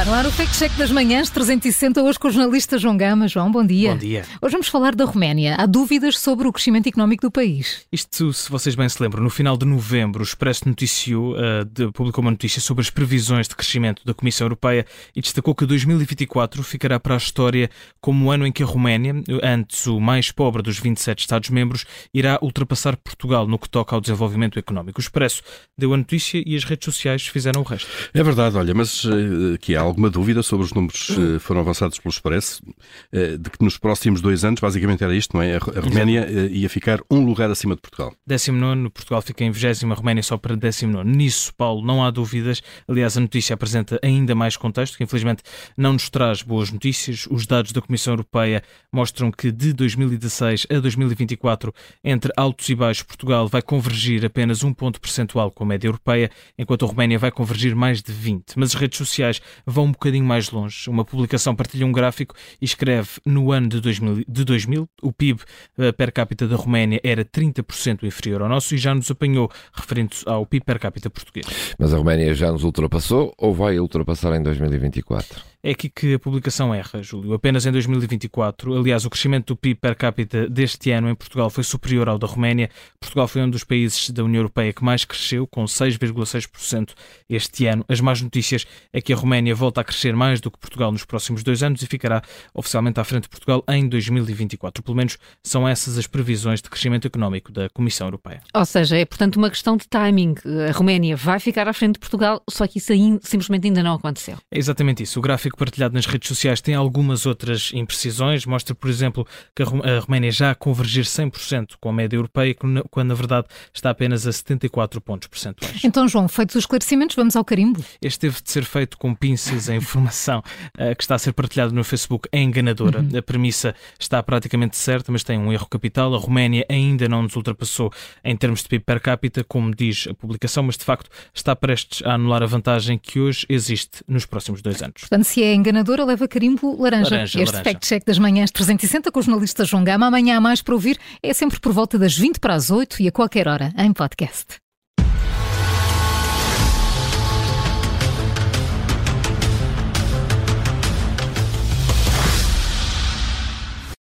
Está no ar o Fake Check das Manhãs 360, hoje com o jornalista João Gama. João, bom dia. Bom dia. Hoje vamos falar da Roménia. Há dúvidas sobre o crescimento económico do país. Isto, se vocês bem se lembram, no final de novembro, o Expresso noticiou, uh, de, publicou uma notícia sobre as previsões de crescimento da Comissão Europeia e destacou que 2024 ficará para a história como o ano em que a Roménia, antes o mais pobre dos 27 Estados-membros, irá ultrapassar Portugal no que toca ao desenvolvimento económico. O Expresso deu a notícia e as redes sociais fizeram o resto. É verdade, olha, mas uh, que há alguma dúvida sobre os números que uh, foram avançados pelo Expresso, uh, de que nos próximos dois anos, basicamente era isto, não é? A, Roménia uh, ia ficar um lugar acima de Portugal. 19, Portugal fica em 20, a Roménia só para 19. Nisso, Paulo, não há dúvidas. Aliás, a notícia apresenta ainda mais contexto, que infelizmente não nos traz boas notícias. Os dados da Comissão Europeia mostram que de 2016 a 2024, entre altos e baixos, Portugal vai convergir apenas um ponto percentual com a média europeia, enquanto a Roménia vai convergir mais de 20. Mas as redes sociais vão um bocadinho mais longe. Uma publicação partilha um gráfico e escreve no ano de 2000, de 2000 o PIB eh, per capita da Roménia era 30% inferior ao nosso e já nos apanhou referente ao PIB per capita português. Mas a Roménia já nos ultrapassou ou vai ultrapassar em 2024? É aqui que a publicação erra, Júlio. Apenas em 2024, aliás, o crescimento do PIB per capita deste ano em Portugal foi superior ao da Roménia. Portugal foi um dos países da União Europeia que mais cresceu, com 6,6% este ano. As más notícias é que a Roménia volta a crescer mais do que Portugal nos próximos dois anos e ficará oficialmente à frente de Portugal em 2024. Pelo menos são essas as previsões de crescimento económico da Comissão Europeia. Ou seja, é portanto uma questão de timing. A Roménia vai ficar à frente de Portugal, só que isso simplesmente ainda não aconteceu. É exatamente isso. O gráfico gráfico partilhado nas redes sociais tem algumas outras imprecisões. Mostra, por exemplo, que a Roménia já a convergir 100% com a média europeia, quando na verdade está apenas a 74 pontos percentuais. Então, João, feitos os esclarecimentos, vamos ao carimbo? Este teve de ser feito com pinças. A informação uh, que está a ser partilhada no Facebook é enganadora. Uhum. A premissa está praticamente certa, mas tem um erro capital. A Roménia ainda não nos ultrapassou em termos de PIB per capita, como diz a publicação, mas de facto está prestes a anular a vantagem que hoje existe nos próximos dois anos. Portanto, se é enganadora, leva carimbo laranja. laranja este fact-check das manhãs 360 com o jornalista João Gama. Amanhã há mais para ouvir. É sempre por volta das 20 para as 8 e a qualquer hora em podcast.